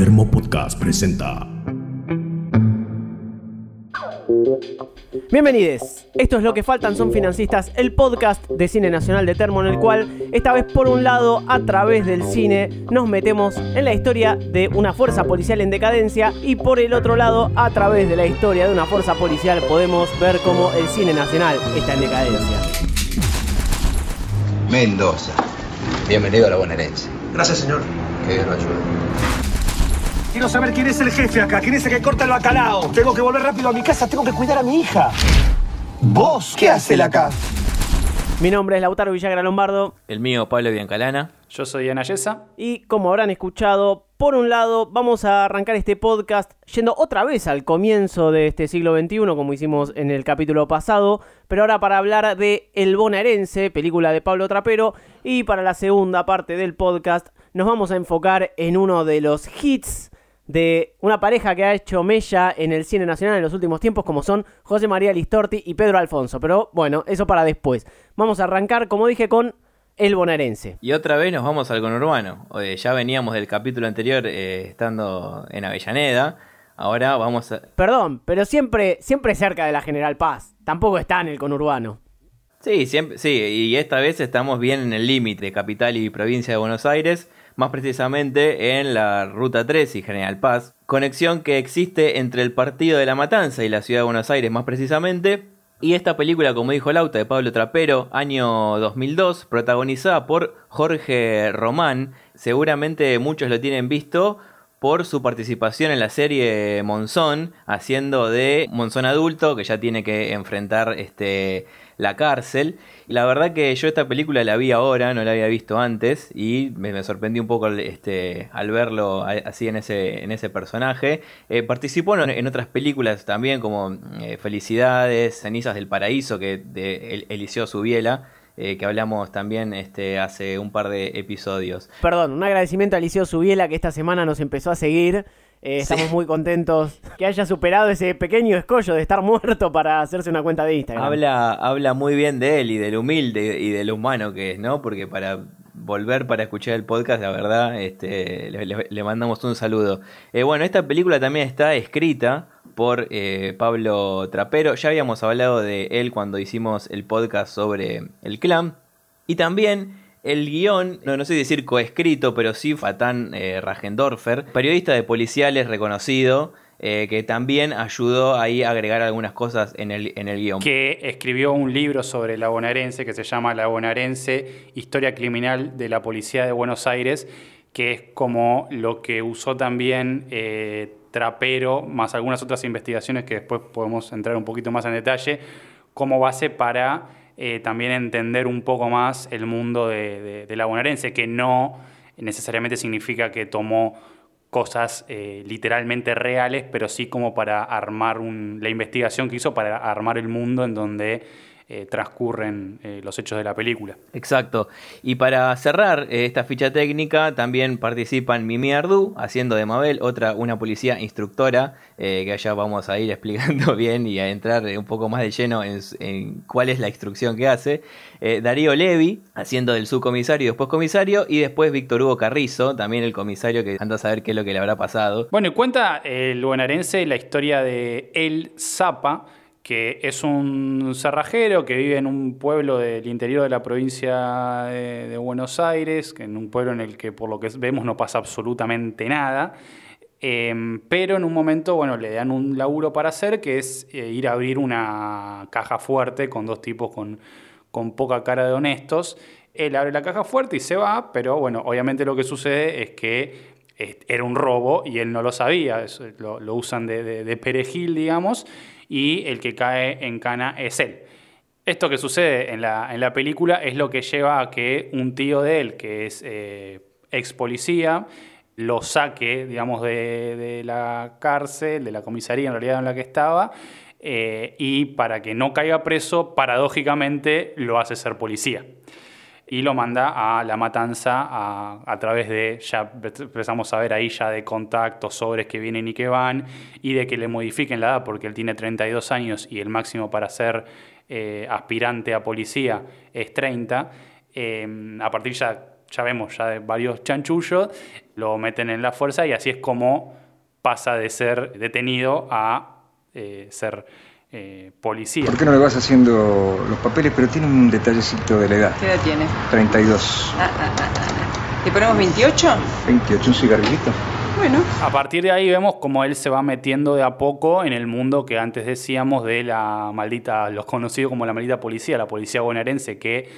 Termo Podcast presenta. Bienvenidos. Esto es Lo que faltan son financistas, el podcast de cine nacional de Termo en el cual esta vez por un lado a través del cine nos metemos en la historia de una fuerza policial en decadencia y por el otro lado a través de la historia de una fuerza policial podemos ver cómo el cine nacional está en decadencia. Mendoza. Bienvenido a la bonaerense. Gracias, señor. Que Dios lo ayude. Quiero saber quién es el jefe acá, quién es el que corta el bacalao. Tengo que volver rápido a mi casa, tengo que cuidar a mi hija. ¿Vos qué haces acá? Mi nombre es Lautaro Villagra Lombardo El mío, Pablo Biancalana. Yo soy Ana Yesa. y como habrán escuchado, por un lado vamos a arrancar este podcast yendo otra vez al comienzo de este siglo XXI como hicimos en el capítulo pasado, pero ahora para hablar de El Bonaerense, película de Pablo Trapero, y para la segunda parte del podcast nos vamos a enfocar en uno de los hits de una pareja que ha hecho mella en el cine nacional en los últimos tiempos, como son José María Listorti y Pedro Alfonso. Pero bueno, eso para después. Vamos a arrancar, como dije, con El Bonaerense. Y otra vez nos vamos al conurbano. Eh, ya veníamos del capítulo anterior eh, estando en Avellaneda. Ahora vamos a... Perdón, pero siempre, siempre cerca de la General Paz. Tampoco está en el conurbano. Sí, siempre, sí, y esta vez estamos bien en el límite capital y provincia de Buenos Aires, más precisamente en la Ruta 3 y General Paz, conexión que existe entre el Partido de la Matanza y la Ciudad de Buenos Aires más precisamente, y esta película, como dijo Lauta, de Pablo Trapero, año 2002, protagonizada por Jorge Román, seguramente muchos lo tienen visto por su participación en la serie Monzón, haciendo de Monzón adulto, que ya tiene que enfrentar este, la cárcel. Y la verdad que yo esta película la vi ahora, no la había visto antes, y me, sorprendí un poco este, al verlo así en ese, en ese personaje. Eh, participó en, otras películas también, como eh, Felicidades, Cenizas del Paraíso, que de El- Eliseo Subiela. eh, que hablamos también este, hace un par de episodios. Perdón, un agradecimiento a Liceo Subiela que esta semana nos empezó a seguir. Eh, estamos muy contentos que haya superado ese pequeño escollo de estar muerto para hacerse una cuenta de Instagram. Habla, habla muy bien de él y del humilde y del humano que es, ¿no? Porque para volver para escuchar el podcast, la verdad, este, le, le- le mandamos un saludo. Eh, bueno, esta película también está escrita por eh, Pablo Trapero. Ya habíamos hablado de él cuando hicimos el podcast sobre el clan. Y también el guion, no, no sé decir coescrito, pero sí Fatán eh, Rajendorfer, periodista de policiales reconocido, eh, que también ayudó ahí a agregar algunas cosas en el, en el guion. que escribió un libro sobre la bonaerense que se llama La bonaerense, Historia Criminal de la Policía de Buenos Aires, que es como lo que usó también eh, Trapero, más algunas otras investigaciones que después podemos entrar un poquito más en detalle, como base para eh, también entender un poco más el mundo de, de- la bonaerense, que no necesariamente significa que tomó cosas eh, literalmente reales, pero sí como para armar un- la investigación que hizo para armar el mundo en donde eh, transcurren eh, los hechos de la película. Exacto. Y para cerrar eh, esta ficha técnica, también participan Mimi Ardú, haciendo de Mabel, otra, una policía instructora, que allá vamos a ir explicando bien y a entrar un poco más de lleno en, cuál es la instrucción que hace. Darío Levi, haciendo del subcomisario y después comisario, y después Víctor Hugo Carrizo, también el comisario que anda a saber qué es lo que le habrá pasado. Bueno, y cuenta el bonaerense la historia de El Zapa, que es un cerrajero que vive en un pueblo del interior de la provincia de, Buenos Aires, en un pueblo en el que por lo que vemos no pasa absolutamente nada. Eh, pero en un momento, bueno, le dan un laburo para hacer, que es eh, ir a abrir una caja fuerte con dos tipos con, con poca cara de honestos. Él abre la caja fuerte y se va, pero bueno, obviamente lo que sucede es que era un robo y él no lo sabía, lo, usan de- de perejil, digamos, y el que cae en cana es él. Esto que sucede en la, en la película es lo que lleva a que un tío de él, que es eh, ex policía, lo saque, digamos, de, de la cárcel, de la comisaría en realidad en la que estaba, eh, y para que no caiga preso, paradójicamente lo hace ser policía y lo manda a la matanza a, a través de, ya empezamos a ver ahí ya de contactos, sobres que vienen y que van, y de que le modifiquen la edad, porque él tiene 32 años y el máximo para ser eh, aspirante a policía es 30. Eh, a partir ya ya vemos ya de varios chanchullos, lo meten en la fuerza y así es como pasa de ser detenido a eh, ser eh, policía. ¿Por qué no le vas haciendo los papeles? Pero tiene un detallecito de la edad. ¿Qué edad tiene? 32. Ah, ah, ah, ah. ¿Le ponemos 28? 28, un cigarrillito. Bueno. A partir de ahí vemos cómo él se va metiendo de a poco en el mundo que antes decíamos de la maldita, los conocidos como la maldita policía, la policía bonaerense, que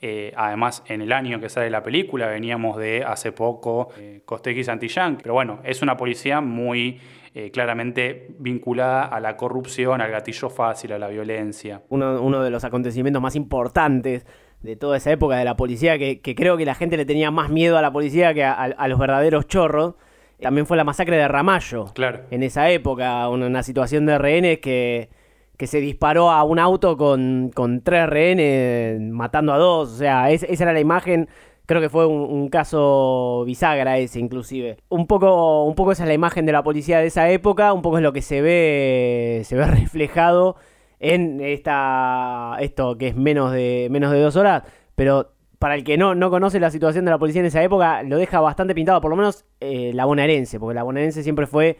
eh, además en el año que sale la película veníamos de hace poco eh, Costequi y Santillán, pero bueno, es una policía muy eh, claramente vinculada a la corrupción, al gatillo fácil, a la violencia. Uno, uno de los acontecimientos más importantes de toda esa época de la policía, que, que creo que la gente le tenía más miedo a la policía que a, a- a los verdaderos chorros, también fue la masacre de Ramallo. Claro. En esa época, una, una situación de rehenes que, que se disparó a un auto con, con tres rehenes matando a dos. O sea, es- esa era la imagen. Creo que fue un, caso bisagra ese, inclusive. Un poco, un poco esa es la imagen de la policía de esa época, un poco es lo que se ve, se ve reflejado en esta esto que es menos de menos de dos horas, pero para el que no, no conoce la situación de la policía en esa época, lo deja bastante pintado, por lo menos eh, la bonaerense, porque la bonaerense siempre fue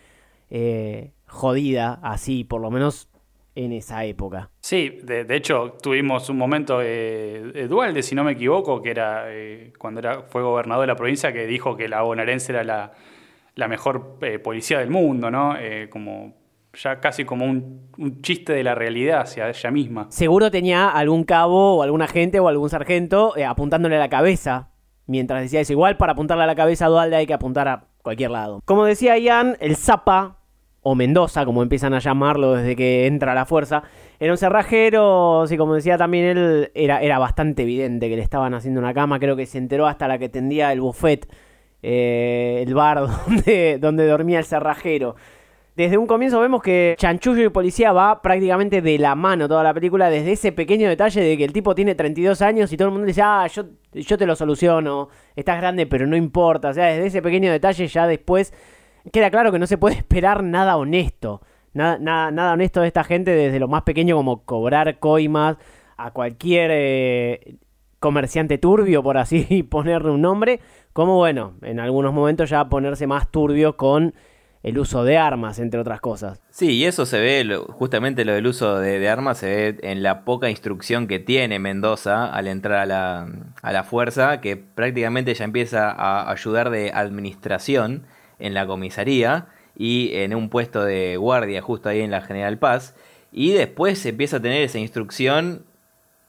eh, jodida, así, por lo menos en esa época. Sí, de, de hecho tuvimos un momento, eh, Dualde, si no me equivoco, que era eh, cuando era, fue gobernador de la provincia, que dijo que la bonaerense era la, la mejor eh, policía del mundo, ¿no? Eh, como ya casi como un, un chiste de la realidad hacia ella misma. Seguro tenía algún cabo o algún agente o algún sargento apuntándole a la cabeza. Mientras decía eso, igual para apuntarle a la cabeza a Dualde hay que apuntar a cualquier lado. Como decía Ian, el Zapa, o Mendoza, como empiezan a llamarlo desde que entra a la fuerza, era un cerrajero, sí, como decía también él, era, era bastante evidente que le estaban haciendo una cama, creo que se enteró hasta la que tendía el buffet, eh, el bar donde, donde dormía el cerrajero. Desde un comienzo vemos que Chanchullo y Policía va prácticamente de la mano toda la película, desde ese pequeño detalle de que el tipo tiene 32 años y todo el mundo dice, ah, yo, yo te lo soluciono, estás grande pero no importa, o sea, desde ese pequeño detalle ya después queda claro que no se puede esperar nada honesto, nada, nada, nada honesto de esta gente desde lo más pequeño como cobrar coimas a cualquier eh, comerciante turbio, por así ponerle un nombre, como bueno, en algunos momentos ya ponerse más turbio con el uso de armas, entre otras cosas. Sí, y eso se ve, justamente lo del uso de, de armas se ve en la poca instrucción que tiene Mendoza al entrar a la, a la fuerza, que prácticamente ya empieza a ayudar de administración en la comisaría y en un puesto de guardia justo ahí en la General Paz. Y después empieza a tener esa instrucción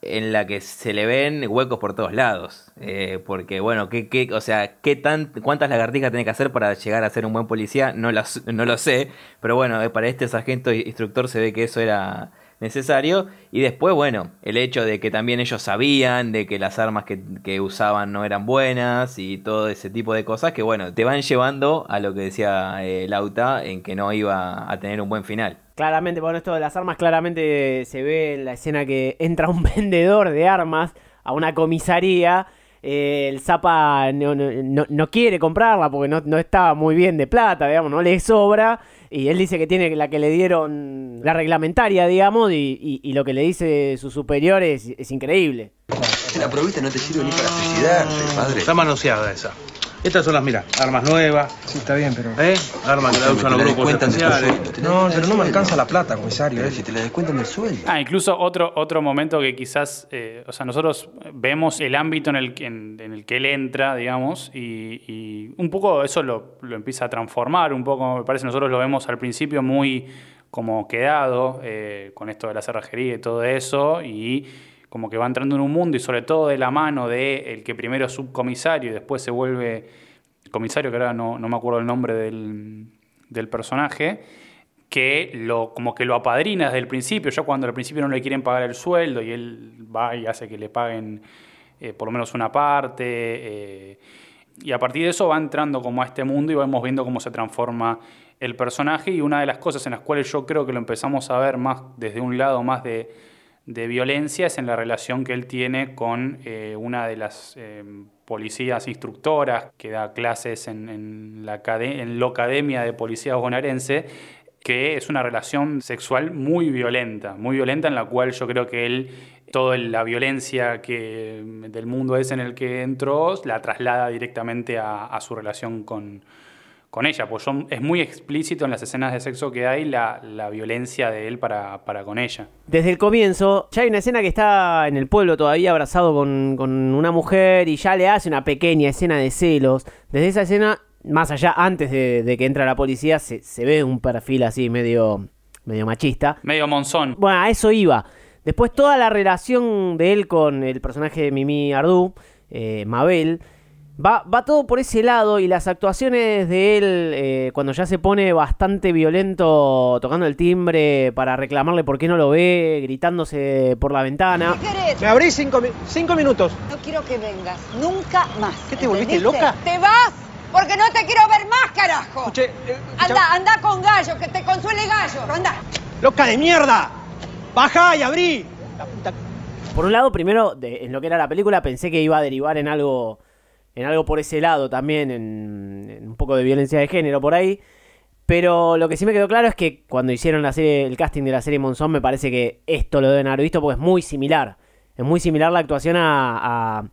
en la que se le ven huecos por todos lados. Eh, porque, bueno, ¿qué, qué, o sea, ¿qué tan, ¿cuántas lagartijas tiene que hacer para llegar a ser un buen policía? No, las, no lo sé. Pero bueno, eh, para este sargento instructor se ve que eso era necesario. Y después, bueno, el hecho de que también ellos sabían de que las armas que, que usaban no eran buenas y todo ese tipo de cosas que, bueno, te van llevando a lo que decía eh, Lauta, en que no iba a tener un buen final. Claramente, bueno, esto de las armas claramente se ve en la escena que entra un vendedor de armas a una comisaría. eh, el Zapa no, no- no- quiere comprarla porque no, no está muy bien de plata, digamos, no le sobra. Y él dice que tiene la que le dieron, la reglamentaria, digamos, y, y- y lo que le dice su superior es, es increíble. La provista no te sirve ni para suicidarte, padre. Está manoseada esa. Estas son las, mira, armas nuevas, Sí, está bien, pero... ¿eh? Armas que la usan los grupos especiales. No, pero no me alcanza la plata, comisario. Pero ¿eh? si te la descuentan del sueldo. Ah, incluso otro, otro momento que quizás, eh, o sea, nosotros vemos el ámbito en el que, en, en el que él entra, digamos, y, y un poco eso lo, lo empieza a transformar, un poco, me parece, nosotros lo vemos al principio muy como quedado eh, con esto de la cerrajería y todo eso, y como que va entrando en un mundo y sobre todo de la mano de el que primero es subcomisario y después se vuelve comisario, que ahora no, no me acuerdo el nombre del, del personaje, que lo, como que lo apadrina desde el principio, ya cuando al principio no le quieren pagar el sueldo y él va y hace que le paguen eh, por lo menos una parte. eh, y a partir de eso va entrando como a este mundo y vamos viendo cómo se transforma el personaje y una de las cosas en las cuales yo creo que lo empezamos a ver más desde un lado más de, de violencia es en la relación que él tiene con eh, una de las eh, policías instructoras que da clases en, en la en la Academia de Policía Bonaerense que es una relación sexual muy violenta, muy violenta en la cual yo creo que él toda la violencia que, del mundo ese en el que entró la traslada directamente a su relación con, con ella, pues son, es muy explícito en las escenas de sexo que hay la, la violencia de él para, para, con ella. Desde el comienzo, ya hay una escena que está en el pueblo todavía abrazado con, con, una mujer y ya le hace una pequeña escena de celos. Desde esa escena, más allá, antes de, de que entra la policía, se, se, ve un perfil así medio, medio machista. Medio monzón. Bueno, a eso iba. Después toda la relación de él con el personaje de Mimi Ardú, eh, Mabel, Va, va, todo por ese lado y las actuaciones de él, eh, cuando ya se pone bastante violento tocando el timbre para reclamarle por qué no lo ve, gritándose por la ventana. ¿Qué querés? Me abrís cinco, cinco, minutos. No quiero que vengas, nunca más. ¿Qué te volviste loca? ¡Te vas! Porque no te quiero ver más, carajo. Escuché, eh, anda, anda con gallo, que te consuele gallo. Anda. ¡Loca de mierda! ¡Baja y abrí! La puta... Por un lado, primero, de, en lo que era la película, pensé que iba a derivar en algo en algo por ese lado también, en, un poco de violencia de género por ahí. Pero lo que sí me quedó claro es que cuando hicieron la serie, el casting de la serie Monzón, me parece que esto lo deben haber visto porque es muy similar. Es muy similar la actuación a,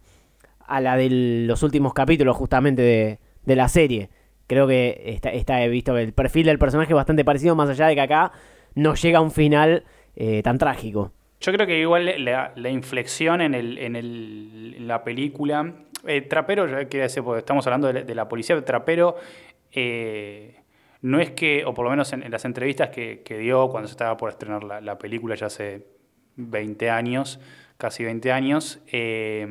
a, la de los últimos capítulos justamente de, de la serie. Creo que está, he visto el perfil del personaje bastante parecido, más allá de que acá no llega a un final eh, tan trágico. Yo creo que igual la, la inflexión en, el, en, el, en la película eh, Trapero, ya quería decir, porque estamos hablando de, la policía, Trapero eh, no es que, o por lo menos en, las entrevistas que, dio cuando se estaba por estrenar la, la, película ya hace 20 años, casi 20 años, eh,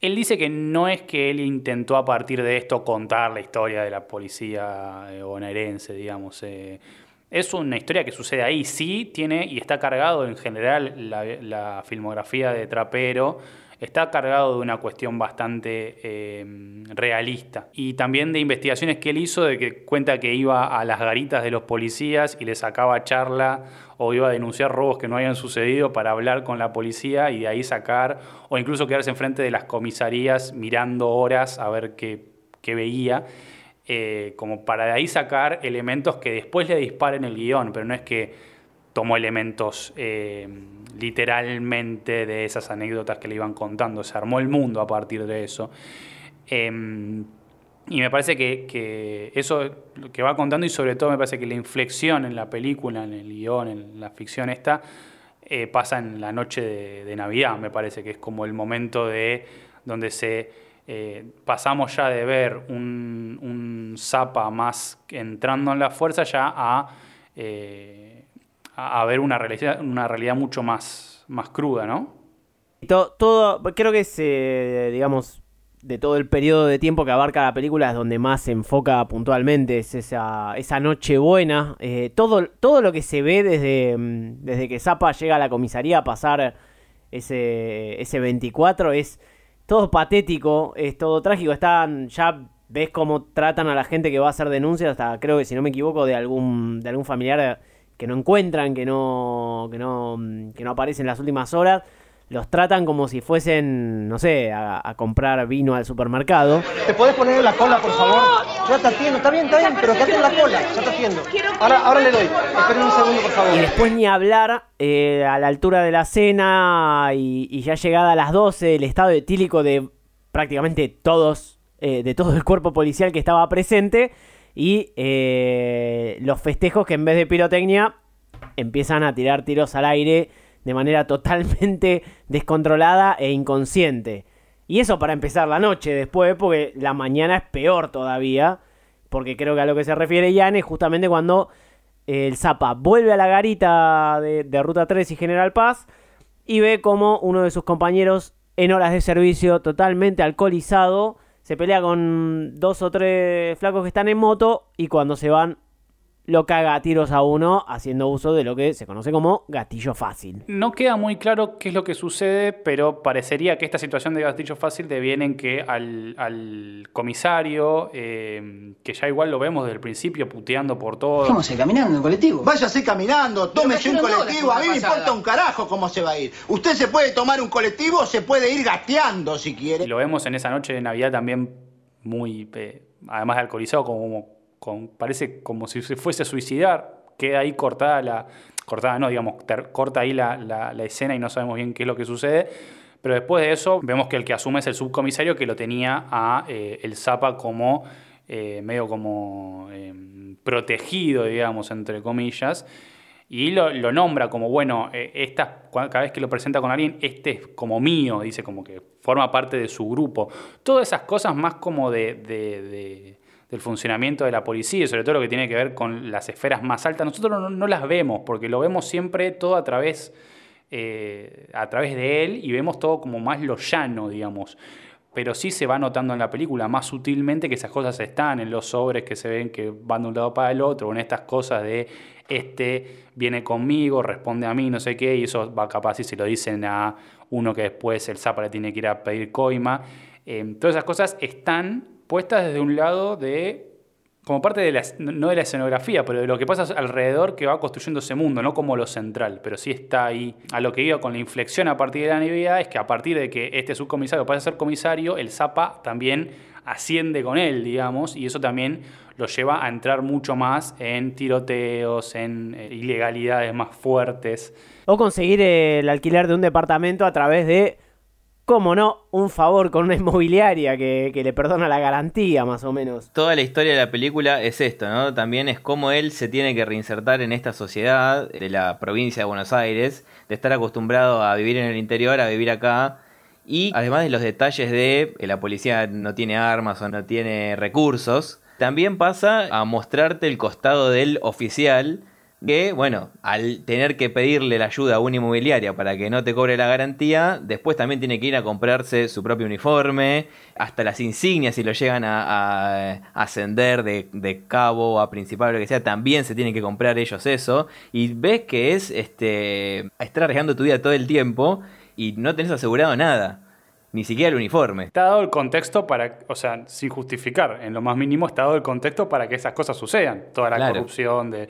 él dice que no es que él intentó a partir de esto contar la historia de la policía bonaerense, digamos. Es una historia que sucede ahí, sí tiene y está cargado en general la filmografía de Trapero está cargado de una cuestión bastante eh, realista. Y también de investigaciones que él hizo, de que cuenta que iba a las garitas de los policías y le sacaba charla o iba a denunciar robos que no habían sucedido para hablar con la policía y de ahí sacar, o incluso quedarse enfrente de las comisarías mirando horas a ver qué, qué veía. Eh, como para de ahí sacar elementos que después le disparen el guion, pero no es que tomó elementos eh, literalmente de esas anécdotas que le iban contando, se armó el mundo a partir de eso. Eh, y me parece que, que, eso que va contando y sobre todo me parece que la inflexión en la película, en el guion, en la ficción esta, eh, pasa en la noche de, de, Navidad, me parece que es como el momento de donde se eh, pasamos ya de ver un, un Zapa más entrando en la fuerza ya a eh, a, ver una realidad, una realidad mucho más, más cruda, ¿no? Todo, todo, creo que es, digamos, de todo el periodo de tiempo que abarca la película es donde más se enfoca puntualmente, es esa, esa noche buena. Eh, todo, todo lo que se ve desde, desde que Zappa llega a la comisaría a pasar ese, ese 24 es todo patético, es todo trágico. Están, ya ves cómo tratan a la gente que va a hacer denuncias, hasta creo que si no me equivoco, de algún, de algún familiar que no encuentran, que no, que no, que no aparecen en las últimas horas, los tratan como si fuesen, no sé, a, a, comprar vino al supermercado. ¿Te podés poner en la cola, por favor? Ya te atiendo, está bien, está bien, pero quédate en la cola, ya te atiendo. Ahora, ahora le doy, esperen un segundo, por favor. Y después ni hablar, eh, a la altura de la cena y, y, ya llegada a las 12, el estado etílico de prácticamente todos, eh, de todo el cuerpo policial que estaba presente y eh, los festejos que en vez de pirotecnia empiezan a tirar tiros al aire de manera totalmente descontrolada e inconsciente. Y eso para empezar la noche después, porque la mañana es peor todavía, porque creo que a lo que se refiere Jan es justamente cuando el Zapa vuelve a la garita de, de Ruta 3 y General Paz y ve como uno de sus compañeros en horas de servicio totalmente alcoholizado se pelea con dos o tres flacos que están en moto y cuando se van lo caga a tiros a uno haciendo uso de lo que se conoce como gatillo fácil. No queda muy claro qué es lo que sucede, pero parecería que esta situación de gatillo fácil deviene en que al, al comisario, eh, que ya igual lo vemos desde el principio puteando por todo. ¿Cómo se caminando en colectivo? Váyase caminando, tómese un colectivo, a mí me importa un carajo cómo se va a ir. Usted se puede tomar un colectivo o se puede ir gateando si quiere. Y lo vemos en esa noche de Navidad también muy, eh, además de alcoholizado, como parece como si se fuese a suicidar, queda ahí cortada la, cortada no, digamos, corta ahí la, la- escena y no sabemos bien qué es lo que sucede. Pero después de eso, vemos que el que asume es el subcomisario que lo tenía a eh, el Zapa como eh, medio como eh, protegido, digamos, entre comillas. Y lo, lo nombra como, bueno, eh, esta, cada vez que lo presenta con alguien, este es como mío, dice como que forma parte de su grupo. Todas esas cosas más como de- del funcionamiento de la policía y sobre todo lo que tiene que ver con las esferas más altas, nosotros no, las vemos porque lo vemos siempre todo a través, eh, a través de él y vemos todo como más lo llano, digamos. Pero sí se va notando en la película más sutilmente que esas cosas están en los sobres que se ven que van de un lado para el otro, en estas cosas de este viene conmigo, responde a mí, no sé qué, y eso va capaz y se lo dicen a uno que después el Zapa le tiene que ir a pedir coima. Eh, todas esas cosas están puestas desde un lado de como parte de la, no de la escenografía, pero de lo que pasa alrededor que va construyendo ese mundo, no como lo central, pero sí está ahí. A lo que iba con la inflexión a partir de la Navidad es que a partir de que este subcomisario pasa a ser comisario, el Zapa también asciende con él, digamos, y eso también lo lleva a entrar mucho más en tiroteos, en eh, ilegalidades más fuertes. O conseguir el alquiler de un departamento a través de, cómo no, un favor con una inmobiliaria que, que le perdona la garantía, más o menos. Toda la historia de la película es esto, ¿no? También es cómo él se tiene que reinsertar en esta sociedad de la provincia de Buenos Aires, de estar acostumbrado a vivir en el interior, a vivir acá. Y además de los detalles de que la policía no tiene armas o no tiene recursos, también pasa a mostrarte el costado del oficial que, bueno, al tener que pedirle la ayuda a una inmobiliaria para que no te cobre la garantía, después también tiene que ir a comprarse su propio uniforme, hasta las insignias, si lo llegan a, ascender de, de cabo a principal o lo que sea, también se tienen que comprar ellos eso. Y ves que es este estar arriesgando tu vida todo el tiempo y no tenés asegurado nada. Ni siquiera el uniforme. Está dado el contexto para, o sea, sin justificar, en lo más mínimo está dado el contexto para que esas cosas sucedan. Toda la Claro. corrupción de.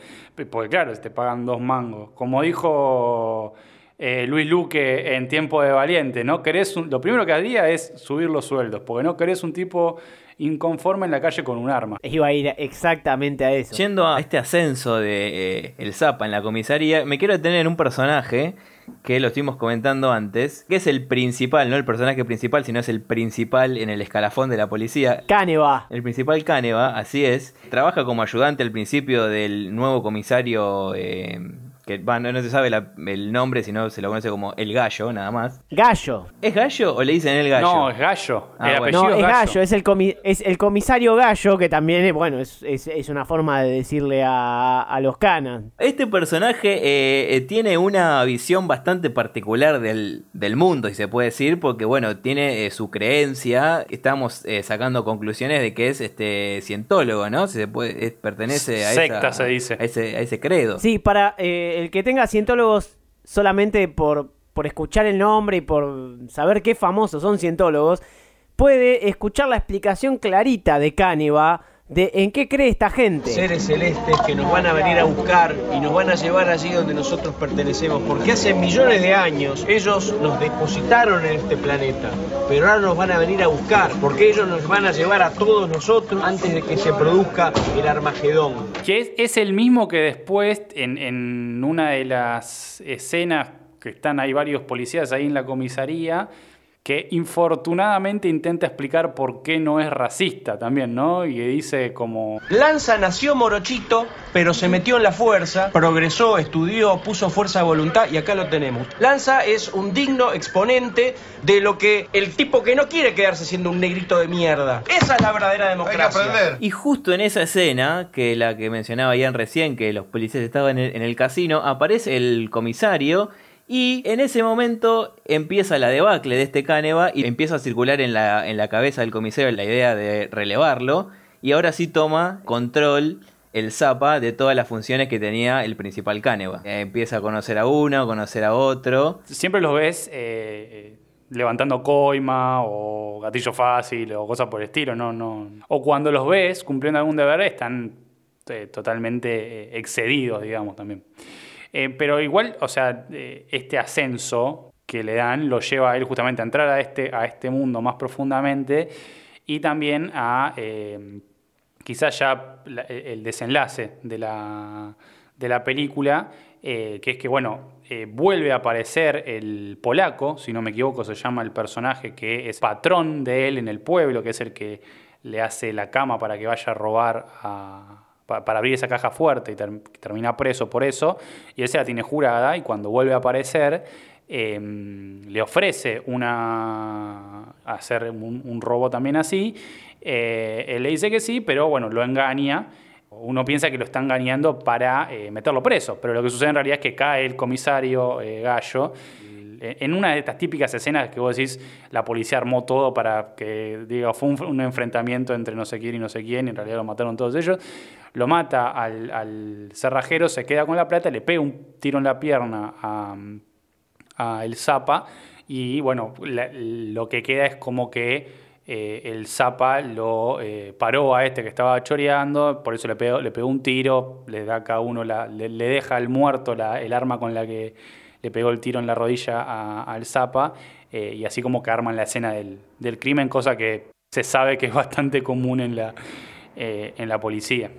Porque claro, te pagan dos mangos. Como dijo eh, Luis Luque en tiempo de valiente, ¿no? Querés un- lo primero que haría es subir los sueldos, porque no querés un tipo inconforme en la calle con un arma. Iba a ir exactamente a eso. Yendo a este ascenso de eh, el Zapa en la comisaría, me quiero detener en un personaje que lo estuvimos comentando antes, que es el principal, no el personaje principal, sino es el principal en el escalafón de la policía. Caneva. El principal Caneva, así es. Trabaja como ayudante al principio del nuevo comisario, eh, que va, no, se sabe la- el nombre, sino se lo conoce como El Gallo, nada más. Gallo. ¿Es Gallo o le dicen El Gallo? No, es gallo. Ah, el bueno. apellido No, es gallo. Gallo, es el, comi- es el comisario Gallo, que también, eh, bueno, es, es- es una forma de decirle a, a los canas. Este personaje eh, eh, tiene una visión bastante particular del, del mundo, si se puede decir, porque bueno, tiene eh, su creencia, estamos eh, sacando conclusiones de que es este cientólogo, ¿no? Si se puede, es- pertenece a, Secta, esa- se dice. a ese, a ese credo. Sí, para eh, el que tenga cientólogos solamente por, por escuchar el nombre y por saber qué famosos son cientólogos, puede escuchar la explicación clarita de Caneva de en qué cree esta gente. Seres celestes que nos van a venir a buscar y nos van a llevar allí donde nosotros pertenecemos, porque hace millones de años ellos nos depositaron en este planeta, pero ahora nos van a venir a buscar, porque ellos nos van a llevar a todos nosotros antes de que se produzca el Armagedón. Que es, es el mismo que después, en, en una de las escenas que están ahí varios policías ahí en la comisaría, que infortunadamente intenta explicar por qué no es racista también, ¿no? Y que dice como... Lanza nació morochito, pero se metió en la fuerza, progresó, estudió, puso fuerza de voluntad y acá lo tenemos. Lanza es un digno exponente de lo que el tipo que no quiere quedarse siendo un negrito de mierda. Esa es la verdadera democracia. Y justo en esa escena, que la que mencionaba Ian recién, que los policías estaban en el, en el casino, aparece el comisario y en ese momento empieza la debacle de este Caneva y empieza a circular en la, en la cabeza del comisario la idea de relevarlo y ahora sí toma control el Zapa de todas las funciones que tenía el principal Caneva. Eh, empieza a conocer a uno, a conocer a otro. Siempre los ves eh, eh, levantando coima o gatillo fácil o cosas por el estilo, no, no. O cuando los ves cumpliendo algún deber están totalmente excedidos, digamos, también. Eh, pero igual, o sea, eh, este ascenso que le dan lo lleva a él justamente a entrar a este, a este mundo más profundamente y también a eh, quizás ya la- el desenlace de la, de la película, que es que, bueno, vuelve a aparecer el polaco, si no me equivoco, se llama el personaje que es patrón de él en el pueblo, que es el que le hace la cama para que vaya a robar a- pa- para abrir esa caja fuerte y ter- termina preso por eso, y él se la tiene jurada y cuando vuelve a aparecer eh, le ofrece una hacer un, robo también así, eh, él le dice que sí, pero bueno, lo engaña. Uno piensa que lo está engañando para eh, meterlo preso, pero lo que sucede en realidad es que cae el comisario eh, En una de estas típicas escenas que vos decís, la policía armó todo para que, diga, fue un, enfrentamiento entre no sé quién y no sé quién, y en realidad lo mataron todos ellos, lo mata al, cerrajero, se queda con la plata, le pega un tiro en la pierna a, el Zapa, y bueno, lo que queda es como que eh, el Zapa lo eh, paró a este que estaba choreando, por eso le pegó, le pegó un tiro, le da a cada uno, le, deja al muerto el arma con la que le pegó el tiro en la rodilla al Zapa, eh, y así como que arman la escena del, del crimen, cosa que se sabe que es bastante común en la, eh, en la policía.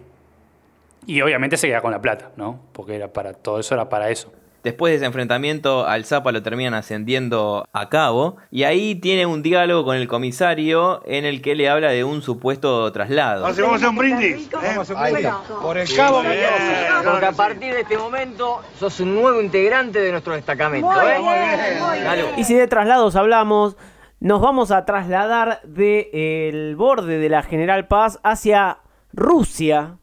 Y obviamente se queda con la plata, ¿no? Porque era para, todo eso era para eso. Después de ese enfrentamiento, al Zapa lo terminan ascendiendo a cabo. Y ahí tiene un diálogo con el comisario en el que le habla de un supuesto traslado. vamos a hacer un brindis. ¿eh? Por el cabo Porque a partir de este momento sos un nuevo integrante de nuestro destacamento. ¿eh? Dale. Y si de traslados hablamos, nos vamos a trasladar del borde de la General Paz hacia Rusia,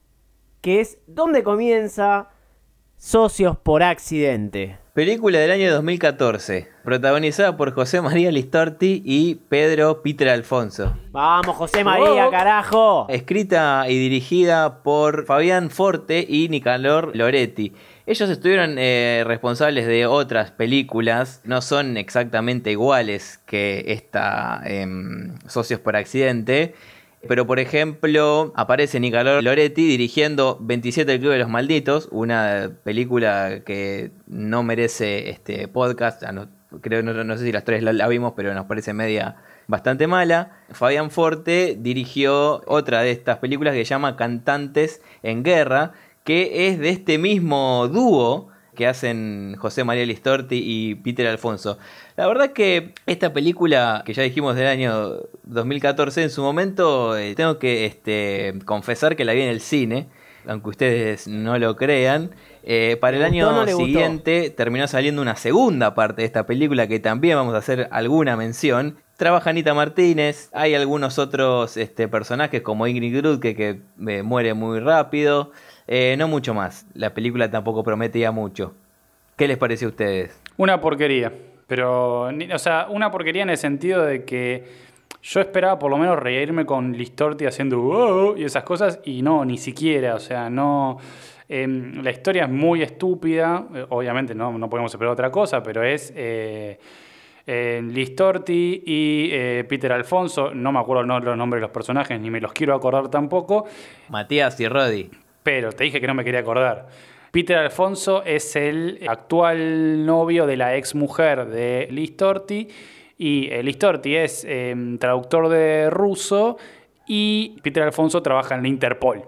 que es donde comienza Socios por Accidente. Película del año 2014, protagonizada por José María Listorti y Pedro Peter Alfonso. Vamos, José María, carajo. Escrita y dirigida por Fabián Forte y Nicanor Loretti. Ellos estuvieron eh, responsables de otras películas, no son exactamente iguales que esta em, Socios por Accidente. Pero por ejemplo, aparece Nicanor Loretti dirigiendo 27 El Club de los Malditos, una película que no merece este podcast. Ah, creo, no, no sé si las tres la, la vimos, pero nos parece media bastante mala. Fabián Forte dirigió otra de estas películas que se llama Cantantes en Guerra, que es de este mismo dúo que hacen José María Listorti y Peter Alfonso. La verdad que esta película, que ya dijimos del año 2014, en su momento eh, tengo que este, confesar que la vi en el cine, aunque ustedes no lo crean. Eh, para el ¿Le año no siguiente terminó saliendo una segunda parte de esta película que también vamos a hacer alguna mención. Trabaja Anita Martínez, hay algunos otros este, personajes como Ingrid Grutke que eh, muere muy rápido. Eh, no mucho más, la película tampoco prometía mucho. ¿Qué les parece a ustedes? Una porquería. Pero, o sea, una porquería en el sentido de que yo esperaba por lo menos reírme con Listorti haciendo "Wow", y esas cosas, y no, ni siquiera. O sea, no. em, la historia es muy estúpida. eh, Obviamente no, no podemos esperar otra cosa, pero es. eh, eh, Listorti y eh, Peter Alfonso, no me acuerdo no- los nombres de los personajes, ni me los quiero acordar tampoco. Matías y Roddy. Pero te dije que no me quería acordar. Peter Alfonso es el actual novio de la ex mujer de Listorti. Y eh, Listorti es eh, traductor de ruso y Peter Alfonso trabaja en la Interpol.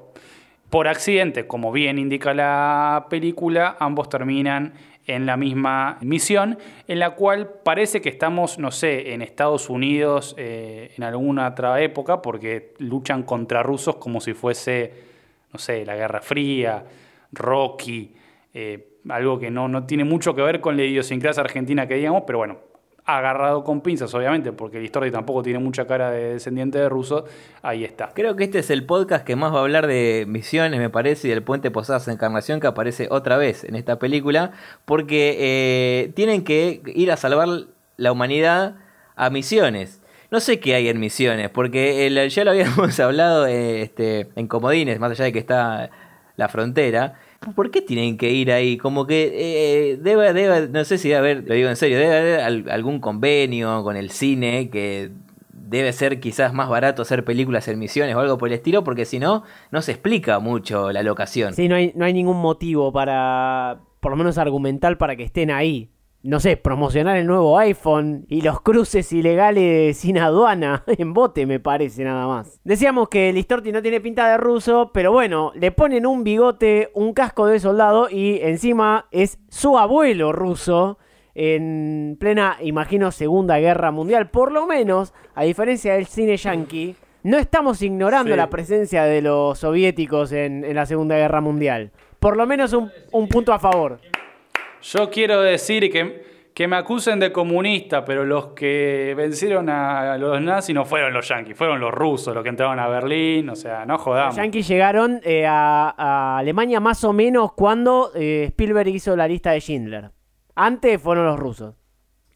Por accidente, como bien indica la película, ambos terminan en la misma misión, en la cual parece que estamos, no sé, en Estados Unidos eh, en alguna otra época, porque luchan contra rusos como si fuese, no sé, la Guerra Fría, Rocky, eh, algo que no, no tiene mucho que ver con la idiosincrasia argentina que digamos, pero bueno, agarrado con pinzas, obviamente, porque el Storti tampoco tiene mucha cara de descendiente de ruso, ahí está. Creo que este es el podcast que más va a hablar de misiones, me parece, y del puente Posadas Encarnación que aparece otra vez en esta película, porque eh, tienen que ir a salvar la humanidad a misiones. No sé qué hay en misiones, porque el- ya lo habíamos hablado eh, este, en Comodines, más allá de que está la frontera. ¿Por qué tienen que ir ahí? Como que eh, debe, debe, no sé si debe haber, lo digo en serio, debe haber al- algún convenio con el cine que debe ser quizás más barato hacer películas en misiones o algo por el estilo, porque si no, no se explica mucho la locación. Sí, no hay, no hay ningún motivo para, por lo menos argumental, para que estén ahí. No sé, promocionar el nuevo iPhone y los cruces ilegales sin aduana en bote, me parece nada más. Decíamos que Listorti no tiene pinta de ruso, pero bueno, le ponen un bigote, un casco de soldado y encima es su abuelo ruso en plena, imagino, Segunda Guerra Mundial. Por lo menos, a diferencia del cine yankee, no estamos ignorando Sí. la presencia de los soviéticos en, en la Segunda Guerra Mundial. Por lo menos un, un punto a favor. Yo quiero decir que, que me acusen de comunista, pero los que vencieron a los nazis no fueron los yanquis, fueron los rusos los que entraron a Berlín, o sea, no Los jodamos. yankees llegaron eh, a, a Alemania más o menos cuando eh, Spielberg hizo la lista de Schindler. Antes fueron los rusos.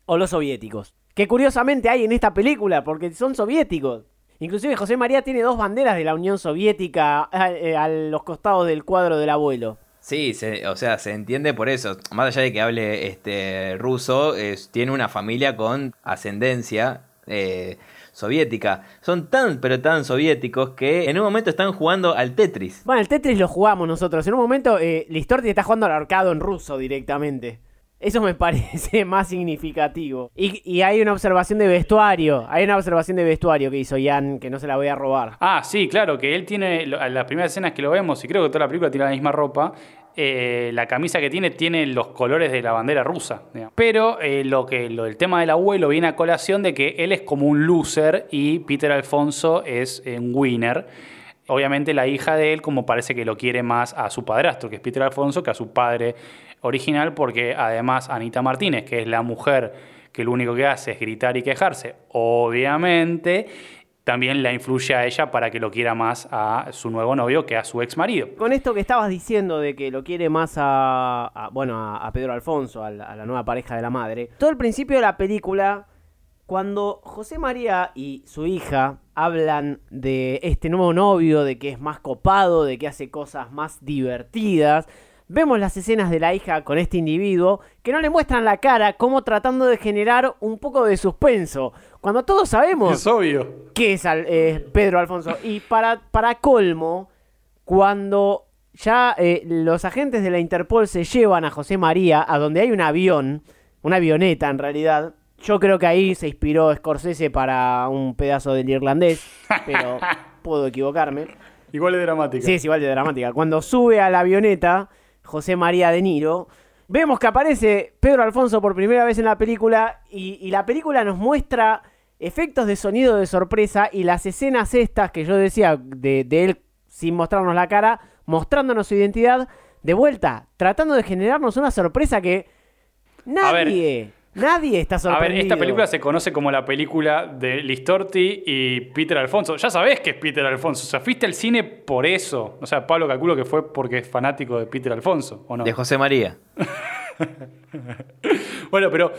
O los soviéticos. Que curiosamente hay en esta película, porque son soviéticos. Inclusive José María tiene dos banderas de la Unión Soviética a, eh, a los costados del cuadro del abuelo. Sí, se- o sea, se entiende por eso. Más allá de que hable este ruso, tiene una familia con ascendencia eh, soviética. Son tan, pero tan soviéticos que en un momento están jugando al Tetris. Bueno, el Tetris lo jugamos nosotros. En un momento, eh, Listorti está jugando al arcado en ruso directamente. Eso me parece más significativo. Y, hay una observación de vestuario. Hay una observación de vestuario que hizo Jan, que no se la voy a robar. Ah, sí, claro, que él tiene, las primeras escenas que lo vemos, y creo que toda la película tiene la misma ropa, eh, la camisa que tiene tiene los colores de la bandera rusa. Pero eh, lo que lo del tema del abuelo viene a colación de que él es como un loser y Peter Alfonso es eh, un winner. Obviamente la hija de él como parece que lo quiere más a su padrastro, que es Peter Alfonso, que a su padre original, porque además Anita Martínez, que es la mujer que lo único que hace es gritar y quejarse, obviamente también la influye a ella para que lo quiera más a su nuevo novio que a su ex marido. Con esto que estabas diciendo de que lo quiere más a, bueno, a, Pedro Alfonso, a la nueva pareja de la madre. Todo el principio de la película, cuando José María y su hija hablan de este nuevo novio, de que es más copado, de que hace cosas más divertidas, vemos las escenas de la hija con este individuo que no le muestran la cara, como tratando de generar un poco de suspenso. Cuando todos sabemos Es obvio. que es al- eh, Pedro Alfonso. Y para, para colmo, cuando ya eh, los agentes de la Interpol se llevan a José María a donde hay un avión, una avioneta en realidad, yo creo que ahí se inspiró Scorsese para un pedazo del irlandés, pero puedo equivocarme. Igual de dramática. Sí, es igual de dramática. Cuando sube a la avioneta, José María de Niro, vemos que aparece Pedro Alfonso por primera vez en la película y, y la película nos muestra efectos de sonido de sorpresa y las escenas estas que yo decía de, de él sin mostrarnos la cara, mostrándonos su identidad, de vuelta, tratando de generarnos una sorpresa que nadie, nadie está A sorprendido. ver, esta película se conoce como la película de Listorti y Peter Alfonso. Ya sabés que es Peter Alfonso. O sea, fuiste al cine por eso. O sea, Pablo calculo que fue porque es fanático de Peter Alfonso, ¿o no? De José María. Bueno, pero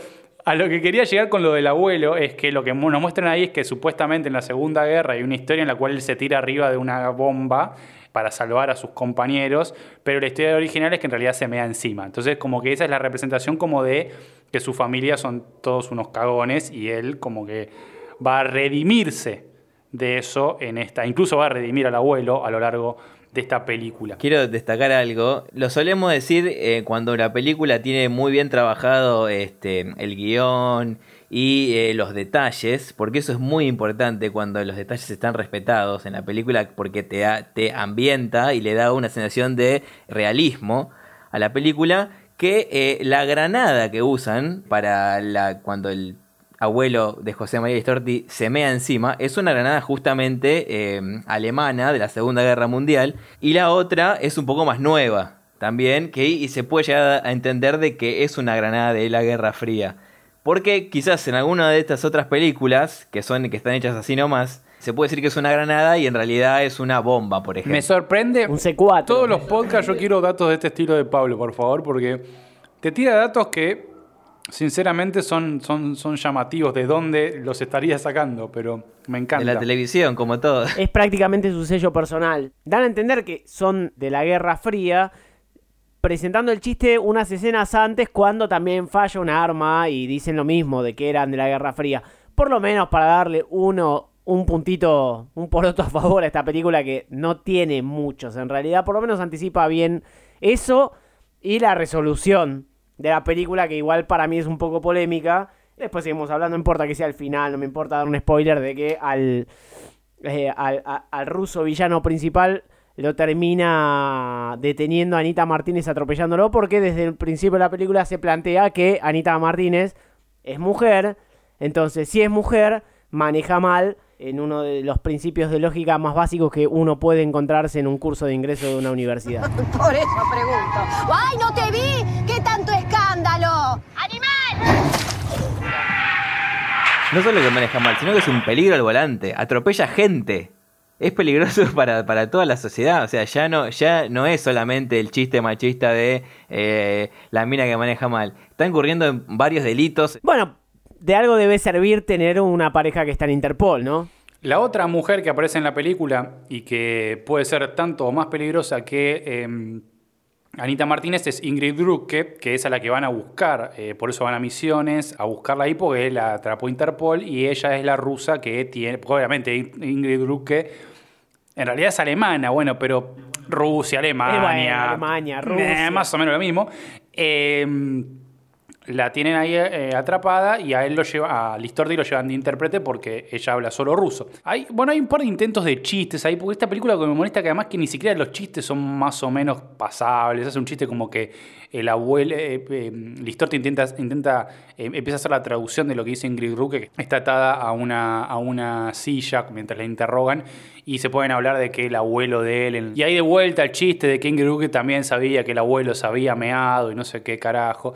a lo que quería llegar con lo del abuelo es que lo que nos muestran ahí es que supuestamente en la Segunda Guerra hay una historia en la cual él se tira arriba de una bomba para salvar a sus compañeros, pero la historia original es que en realidad se mea encima. Entonces, como que esa es la representación como de que su familia son todos unos cagones y él como que va a redimirse de eso en esta, incluso va a redimir al abuelo a lo largo de esta película. Quiero destacar algo. Lo solemos decir eh, cuando la película tiene muy bien trabajado este, el guion y eh, los detalles, porque eso es muy importante cuando los detalles están respetados en la película, porque te, te ambienta y le da una sensación de realismo a la película, que eh, la granada que usan para la cuando el abuelo de José María Listorti se mea encima, es una granada justamente eh, alemana de la Segunda Guerra Mundial, y la otra es un poco más nueva también, que y se puede llegar a entender de que es una granada de la Guerra Fría. Porque quizás en alguna de estas otras películas, que son que están hechas así nomás, se puede decir que es una granada y en realidad es una bomba, por ejemplo. Me sorprende. Un C4. Todos los podcasts yo quiero datos de este estilo de Pablo, por favor, porque te tira datos que sinceramente son, son, son llamativos de dónde los estaría sacando, pero me encanta. de la televisión, como todo. es prácticamente su sello personal. Dan a entender que son de la Guerra Fría, presentando el chiste unas escenas antes cuando también falla una arma y dicen lo mismo de que eran de la Guerra Fría. Por lo menos para darle uno un puntito, un poroto a favor a esta película que no tiene muchos en realidad, por lo menos anticipa bien eso y la resolución de la película, que igual para mí es un poco polémica. Después seguimos hablando, no importa que sea el final, no me importa dar un spoiler de que al, eh, al, al ruso villano principal lo termina deteniendo a Anita Martínez atropellándolo porque desde el principio de la película se plantea que Anita Martínez es mujer, entonces si es mujer, maneja mal en uno de los principios de lógica más básicos que uno puede encontrarse en un curso de ingreso de una universidad. Por eso pregunto. ¡Ay, no te vi! ¡Qué tanto escándalo! ¡Animal! No solo que maneja mal, sino que es un peligro al volante. Atropella gente. Es peligroso para, para toda la sociedad. O sea, ya no, ya no es solamente el chiste machista de eh, la mina que maneja mal. Está incurriendo en varios delitos. Bueno, de algo debe servir tener una pareja que está en Interpol, ¿no? La otra mujer que aparece en la película y que puede ser tanto o más peligrosa que eh, Anita Martínez es Ingrid Drucke, que es a la que van a buscar, eh, por eso van a misiones, a buscarla ahí porque la atrapó Interpol y ella es la rusa que tiene, obviamente Ingrid Drucke en realidad es alemana, bueno, pero Rusia, Alemania, Eh, bueno, Alemania, Rusia. eh, más o menos lo mismo. Eh, la tienen ahí eh, atrapada y a él lo lleva, a Listorti lo llevan de intérprete porque ella habla solo ruso. Hay, bueno, hay un par de intentos de chistes ahí, porque esta película que me molesta que además que ni siquiera los chistes son más o menos pasables. Hace un chiste como que el abuelo, eh, eh, Listorti intenta, intenta eh, empieza a hacer la traducción de lo que dice Ingrid Ruke, que está atada a una, a una silla mientras la interrogan y se pueden hablar de que el abuelo de él. Y ahí de vuelta el chiste de que Ingrid Ruke también sabía que el abuelo se había meado y no sé qué carajo.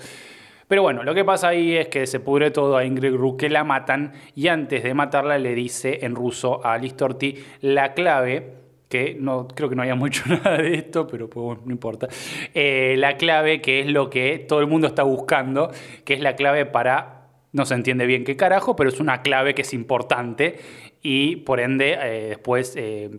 Pero bueno, lo que pasa ahí es que se pudre todo a Ingrid Ruck, que la matan y antes de matarla le dice en ruso a Listorti la clave, que no creo que no hayamos hecho nada de esto, pero pues, no importa. Eh, la clave que es lo que todo el mundo está buscando, que es la clave para, no se entiende bien qué carajo, pero es una clave que es importante y por ende eh, después... Eh,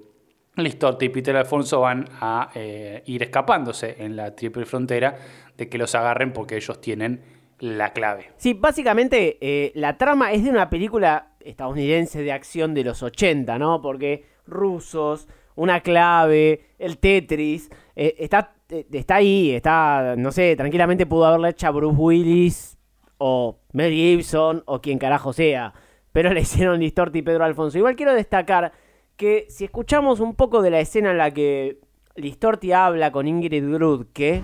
Listorti y Peter Alfonso van a ir escapándose en la triple frontera de que los agarren porque ellos tienen la clave. Sí, básicamente eh, la trama es de una película estadounidense de acción de los 80, ¿no? Porque rusos, una clave, el Tetris, eh, está, eh, está ahí, está, no sé, tranquilamente pudo haberla hecha Bruce Willis o Mel Gibson o quien carajo sea, pero le hicieron Listorti y Pedro Alfonso. Igual quiero destacar que si escuchamos un poco de la escena en la que Listorti habla con Ingrid Drudke.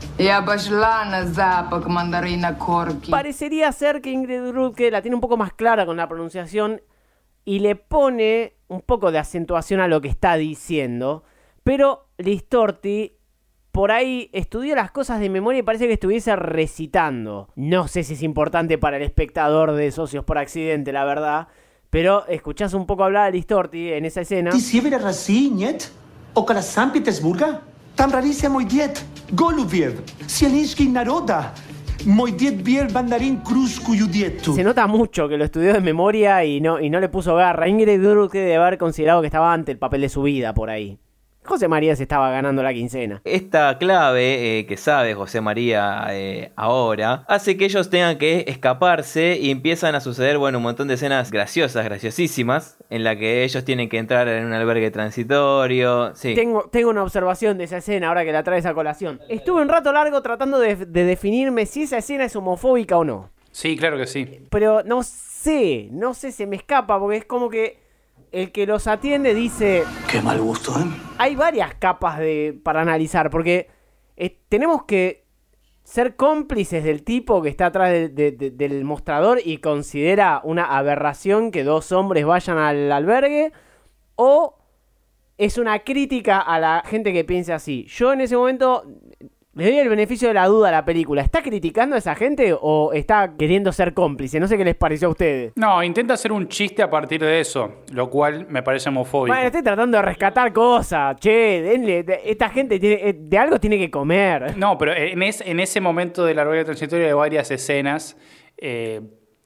Parecería ser que Ingrid Drudke la tiene un poco más clara con la pronunciación y le pone un poco de acentuación a lo que está diciendo. Pero Listorti por ahí estudia las cosas de memoria y parece que estuviese recitando. No sé si es importante para el espectador de Socios por Accidente, la verdad. Pero escuchás un poco hablar a Listorti en esa escena. Okala San Petersburga? Tam ralicja mój diet. Golu wier. Sieliński naroda. Se nota mucho que lo estudió de memoria y no, y no le puso garra. Ingrid Rudke debe haber considerado que estaba ante el papel de su vida por ahí. José María se estaba ganando la quincena. Esta clave eh, que sabe José María eh, ahora hace que ellos tengan que escaparse y empiezan a suceder, bueno, un montón de escenas graciosas, graciosísimas, en la que ellos tienen que entrar en un albergue transitorio. Sí. Tengo, tengo una observación de esa escena ahora que la traes a colación. Estuve un rato largo tratando de, de definirme si esa escena es homofóbica o no. Sí, claro que sí. Pero no sé, no sé, se me escapa porque es como que el que los atiende dice... Qué mal gusto, ¿eh? Hay varias capas de, para analizar porque eh, tenemos que ser cómplices del tipo que está atrás de- de- de- del mostrador y considera una aberración que dos hombres vayan al albergue o es una crítica a la gente que piensa así. Yo en ese momento le doy el beneficio de la duda a la película. ¿Está criticando a esa gente o está queriendo ser cómplice? No sé qué les pareció a ustedes. No, intenta hacer un chiste a partir de eso, lo cual me parece homofóbico. Bueno, estoy tratando de rescatar cosas. Che, denle, de- esta gente tiene, eh, de algo tiene que comer. No, pero en, es- en ese momento de la rueda transitoria hay varias escenas eh,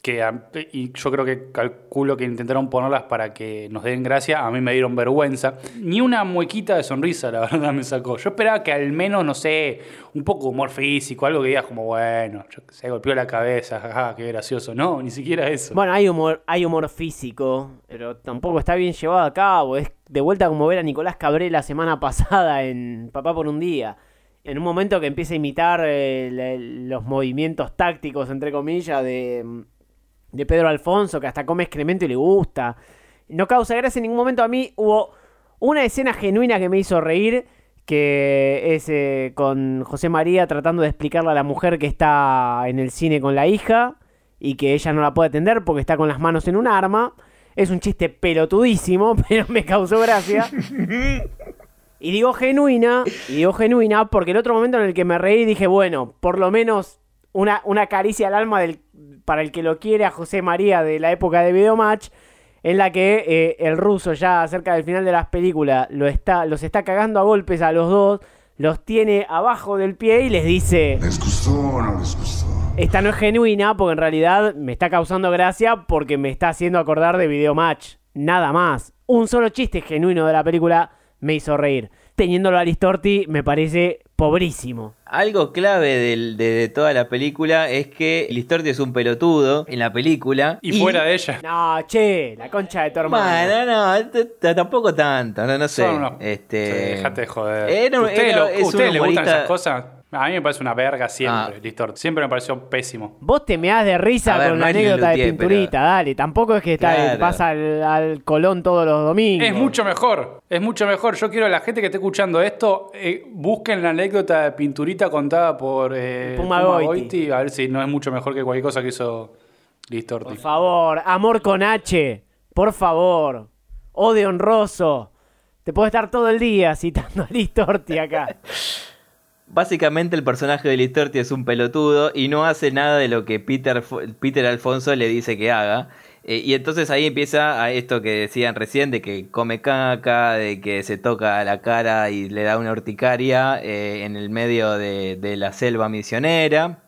que y yo creo que calculo que intentaron ponerlas para que nos den gracia. A mí me dieron vergüenza. Ni una muequita de sonrisa, la verdad, me sacó. Yo esperaba que al menos, no sé, un poco de humor físico, algo que digas como, bueno, sé, golpeó la cabeza, jaja, qué gracioso. No, ni siquiera eso. Bueno, hay humor, hay humor físico, pero tampoco está bien llevado a cabo. Es de vuelta como ver a Nicolás Cabré la semana pasada en Papá por un día. en un momento que empieza a imitar eh, los movimientos tácticos, entre comillas, de, de Pedro Alfonso, que hasta come excremento y le gusta. No causa gracia en ningún momento. A mí hubo una escena genuina que me hizo reír, que es eh, con José María tratando de explicarle a la mujer que está en el cine con la hija y que ella no la puede atender porque está con las manos en un arma. Es un chiste pelotudísimo, pero me causó gracia. Y digo genuina, y digo genuina, porque el otro momento en el que me reí dije, bueno, por lo menos una, una caricia al alma del, para el que lo quiere a José María de la época de Videomatch, en la que eh, el ruso ya cerca del final de las películas lo está, los está cagando a golpes a los dos, los tiene abajo del pie y les dice... ¿Les gustó o no les gustó? Esta no es genuina porque en realidad me está causando gracia porque me está haciendo acordar de Videomatch. Nada más. Un solo chiste genuino de la película me hizo reír. Teniéndolo a Listorti me parece pobrísimo. Algo clave del- de, de toda la película es que Listorti es un pelotudo en la película. Y fuera de ella. No, che, la concha de tu hermano. No, t- t- tampoco tanto, no, no sé. Unos- este, Sí, dejate de joder. Era un- ¿Ustedes, era- lo- es un ¿ustedes les gustan esas cosas? A mí me parece una verga siempre, Ah. Listor. Siempre me pareció pésimo. Vos te me das de risa A ver, con no la es anécdota de Lelutier, pinturita, dale. Tampoco es que está, Claro. pasa al, al Colón todos los domingos. Es mucho mejor, es mucho mejor. Yo quiero a la gente que esté escuchando esto, eh, busquen la anécdota de pinturita contada por eh, Puma Puma Goiti. Goiti, a ver si no es mucho mejor que cualquier cosa que hizo Listorti. Por favor, amor con H. Por favor. Odio honroso. Te puedo estar todo el día citando a Listorti acá. Básicamente el personaje de Listorti es un pelotudo y no hace nada de lo que Peter, Peter Alfonso le dice que haga. Eh, y entonces ahí empieza a esto que decían recién, de que come caca, de que se toca la cara y le da una urticaria eh, en el medio de, de la selva misionera.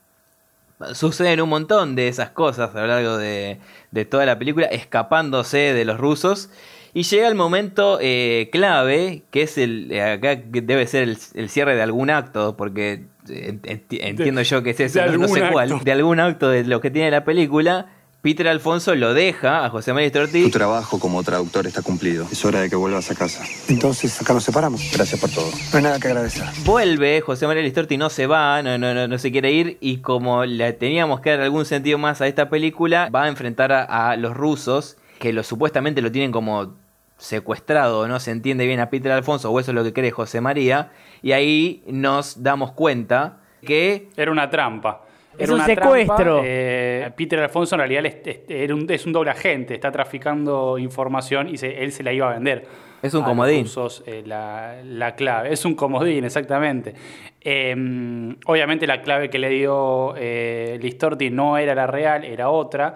Suceden un montón de esas cosas a lo largo de, de toda la película, escapándose de los rusos. Y llega el momento eh, clave, que es el. eh, acá que debe ser el, el cierre de algún acto, porque eh, enti- entiendo yo que es eso, de no, no algún sé cuál. acto. De algún acto de lo que tiene la película. Peter Alfonso lo deja a José María Storti. Tu trabajo como traductor está cumplido. Es hora de que vuelvas a casa. Entonces, acá nos separamos. Gracias por todo. No hay nada que agradecer. Vuelve, José María Listorti no se va, no, no, no, no se quiere ir y como le teníamos que dar algún sentido más a esta película, va a enfrentar a, a los rusos que lo, supuestamente lo tienen como secuestrado, no se entiende bien a Peter Alfonso o eso es lo que cree José María y ahí nos damos cuenta que Era una trampa. Es Era un una secuestro. trampa, eh, Peter Alfonso en realidad es, un, es un doble agente, está traficando información y se- él se la iba a vender. Es un comodín. rusos, eh, la, la clave. Es un comodín, exactamente. Eh, obviamente la clave que le dio eh, Listorti no era la real, era otra.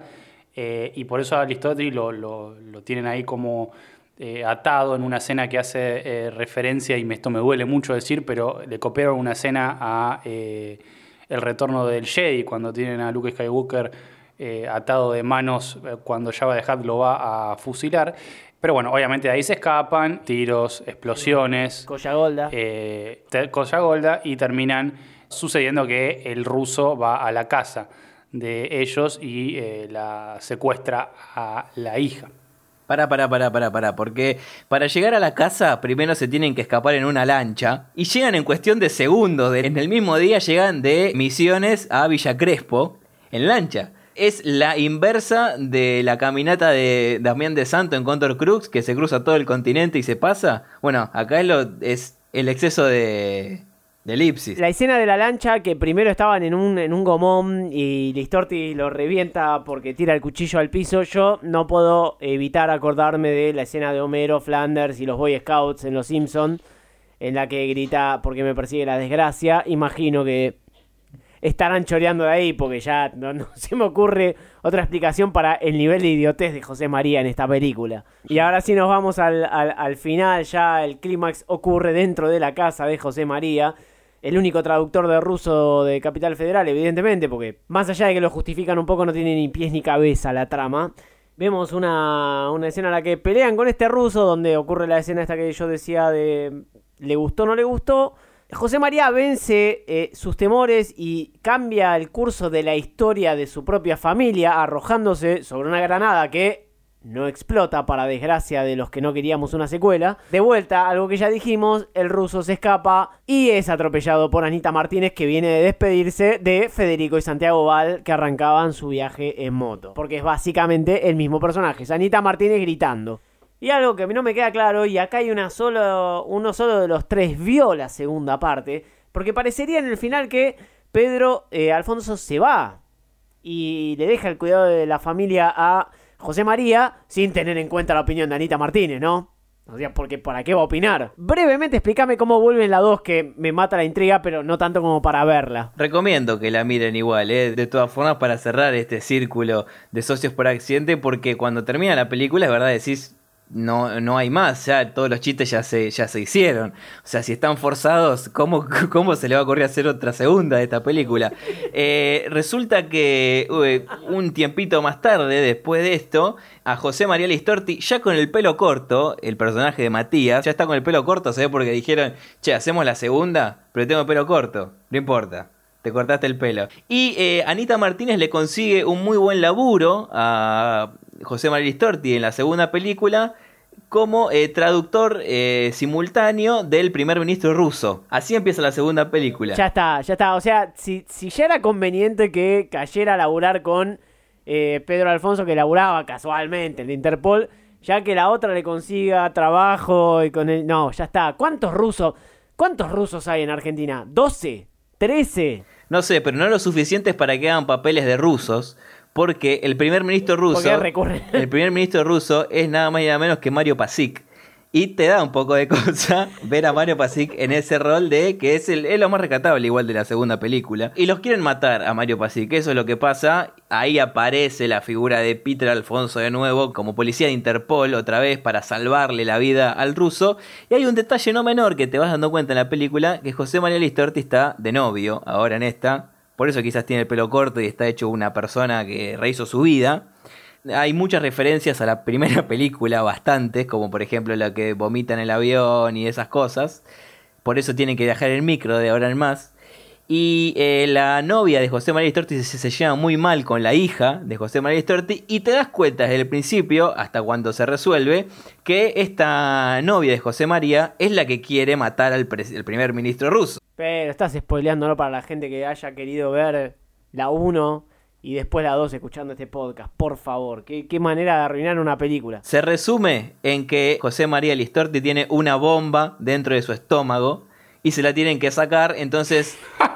eh, y por eso a Listorti lo, lo- lo tienen ahí como eh, atado en una escena que hace eh, referencia, y me- esto me duele mucho decir, pero le copiaron una escena a eh, El retorno del Jedi, cuando tienen a Luke Skywalker atado de manos cuando Jabba the Hutt lo va a fusilar. Pero bueno, obviamente de ahí se escapan, tiros, explosiones, Colla Golda. eh, te- Colla Golda y terminan sucediendo que el ruso va a la casa de ellos y la secuestra a la hija. Para, para, para, para, para, porque para llegar a la casa primero se tienen que escapar en una lancha y llegan en cuestión de segundos. en el mismo día llegan de Misiones a Villa Crespo en lancha. Es la inversa de la caminata de Damián de Santo en Contor Cruz, que se cruza todo el continente y se pasa. Bueno, acá es, lo, es el exceso de, de. La escena de la lancha que primero estaban en un, en un gomón y Listorti lo revienta porque tira el cuchillo al piso. Yo no puedo evitar acordarme de la escena de Homero, Flanders y los Boy Scouts en Los Simpson en la que grita porque me persigue la desgracia. Imagino que estarán choreando de ahí porque ya no, se me ocurre otra explicación para el nivel de idiotez de José María en esta película. Y ahora sí nos vamos al- al final, ya el clímax ocurre dentro de la casa de José María. El único traductor de ruso de Capital Federal, evidentemente, porque más allá de que lo justifican un poco, no tiene ni pies ni cabeza la trama. Vemos una, una escena en la que pelean con este ruso, donde ocurre la escena esta que yo decía de le gustó no le gustó. José María vence eh, sus temores y cambia el curso de la historia de su propia familia, arrojándose sobre una granada que no explota para desgracia de los que no queríamos una secuela. De vuelta, algo que ya dijimos, el ruso se escapa y es atropellado por Anita Martínez que viene de despedirse de Federico y Santiago Val que arrancaban su viaje en moto. Porque es básicamente el mismo personaje, es Anita Martínez gritando. Y algo que no me queda claro, y acá hay una solo, uno solo de los tres vio la segunda parte, porque parecería en el final que Pedro eh, Alfonso se va y le deja el cuidado de la familia a José María sin tener en cuenta la opinión de Anita Martínez, ¿no? O sea, porque ¿para qué va a opinar? Brevemente explícame cómo vuelven la 2 que me mata la intriga, pero no tanto como para verla. Recomiendo que la miren igual, ¿eh? de todas formas, para cerrar este círculo de socios por accidente, porque cuando termina la película, es verdad, decís, no, no hay más, ya todos los chistes ya se, ya se hicieron. O sea, si están forzados, ¿cómo, cómo se le va a ocurrir hacer otra segunda de esta película? Eh, resulta que un tiempito más tarde, después de esto, a José María Listorti, ya con el pelo corto, el personaje de Matías, ya está con el pelo corto, ¿sabes? Porque dijeron, che, hacemos la segunda, pero tengo pelo corto, no importa. Te cortaste el pelo. Y eh, Anita Martínez le consigue un muy buen laburo a José María Listorti en la segunda película como eh, traductor eh, simultáneo del primer ministro ruso. Así empieza la segunda película. Ya está, ya está. O sea, si, si ya era conveniente que cayera a laburar con eh, Pedro Alfonso, que laburaba casualmente en el Interpol, ya que la otra le consiga trabajo y con el... No, ya está. ¿Cuántos rusos? ¿Cuántos rusos hay en Argentina? ¿12? ¿13? No sé, pero no lo suficientes para que hagan papeles de rusos porque el primer ministro ruso, el primer ministro ruso es nada más y nada menos que Mario Pasic. Y te da un poco de cosa ver a Mario Pasic en ese rol de que es, el, es lo más rescatable igual de la segunda película. Y los quieren matar a Mario Pasic, eso es lo que pasa. Ahí aparece la figura de Peter Alfonso de nuevo como policía de Interpol otra vez para salvarle la vida al ruso. Y hay un detalle no menor que te vas dando cuenta en la película, que José María Listorti está de novio ahora en esta, por eso quizás tiene el pelo corto y está hecho una persona que rehizo su vida. Hay muchas referencias a la primera película, bastantes, como por ejemplo la que vomita en el avión y esas cosas. Por eso tienen que viajar en micro de ahora en más. Y eh, la novia de José María Storti se, se, lleva muy mal con la hija de José María Storti y te das cuenta desde el principio, hasta cuando se resuelve, que esta novia de José María es la que quiere matar al primer ministro ruso. Pero estás spoileándolo para la gente que haya querido ver la 1 y después la 2 escuchando este podcast. Por favor, ¿qué, qué manera de arruinar una película. Se resume en que José María Listorti tiene una bomba dentro de su estómago y se la tienen que sacar, entonces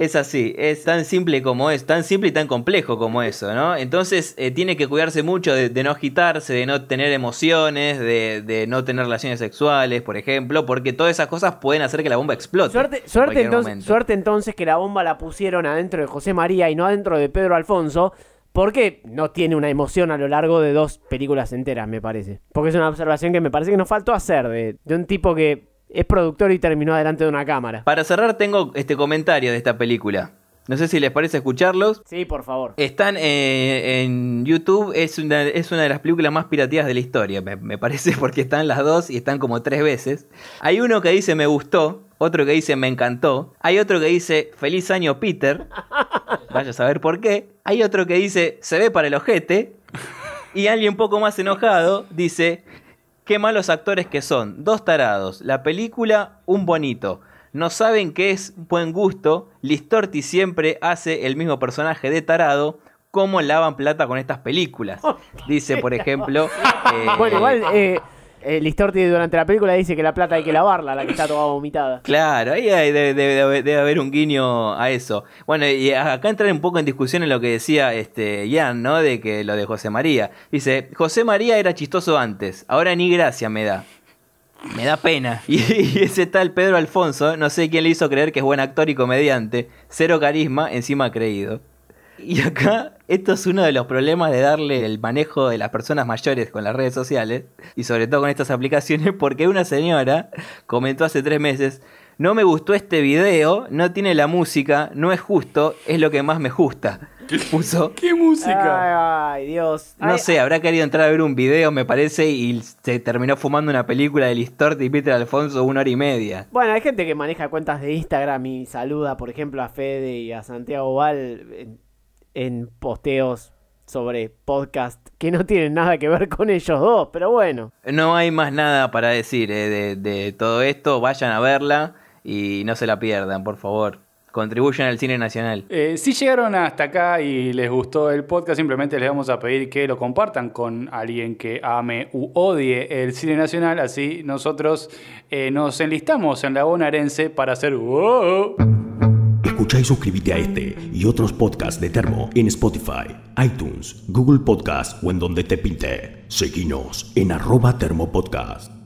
es así, es tan simple como es, tan simple y tan complejo como eso, ¿no? Entonces eh, tiene que cuidarse mucho de, no agitarse, de no tener emociones, de, no tener relaciones sexuales, por ejemplo, porque todas esas cosas pueden hacer que la bomba explote. Suerte, suerte, entonces, suerte entonces que la bomba la pusieron adentro de José María y no adentro de Pedro Alfonso. Porque no tiene una emoción a lo largo de dos películas enteras, me parece. Porque es una observación que me parece que nos faltó hacer de, de un tipo que es productor y terminó delante de una cámara. Para cerrar tengo este comentario de esta película. No sé si les parece escucharlos. Sí, por favor. Están eh, en YouTube, es una, es una de las películas más pirateadas de la historia, me, me, parece, porque están las dos y están como tres veces. Hay uno que dice me gustó, otro que dice me encantó, hay otro que dice feliz año Peter, vaya a saber por qué, hay otro que dice se ve para el ojete, y alguien un poco más enojado dice Qué malos actores que son. Dos tarados. La película, un bonito. No saben qué es buen gusto. Listorti siempre hace el mismo personaje de tarado. ¿Cómo lavan plata con estas películas? Dice, por ejemplo. bueno, igual. Eh, eh, Listorti durante la película dice que la plata hay que lavarla, la que está toda vomitada. Claro, ahí debe, haber un guiño a eso. Bueno, y acá entrar un poco en discusión en lo que decía este Jan, ¿no? De que lo de José María. Dice, José María era chistoso antes, ahora ni gracia me da. Me da pena. Y, y ese tal Pedro Alfonso, no sé quién le hizo creer que es buen actor y comediante. Cero carisma, encima creído. Y acá, esto es uno de los problemas de darle el manejo de las personas mayores con las redes sociales, y sobre todo con estas aplicaciones, porque una señora comentó hace tres meses, no me gustó este video, no tiene la música, no es justo, es lo que más me gusta. ¿Qué, puso? ¿Qué música? Ay, Dios. No sé, habrá querido entrar a ver un video, me parece, y se terminó fumando una película de Listorti y Peter Alfonso una hora y media. Bueno, hay gente que maneja cuentas de Instagram y saluda, por ejemplo, a Fede y a Santiago Val en posteos sobre podcast que no tienen nada que ver con ellos dos, pero bueno. No hay más nada para decir eh, de, de todo esto. Vayan a verla y no se la pierdan, por favor. Contribuyen al cine nacional. Eh, si llegaron hasta acá y les gustó el podcast, simplemente les vamos a pedir que lo compartan con alguien que ame u odie el cine nacional. Así nosotros eh, nos enlistamos en la bonaerense para hacer. ¡Wow! Escucha y suscríbete a este y otros podcasts de Termo en Spotify, iTunes, Google Podcast o en donde te pinte. Seguinos en arroba Termo Podcast.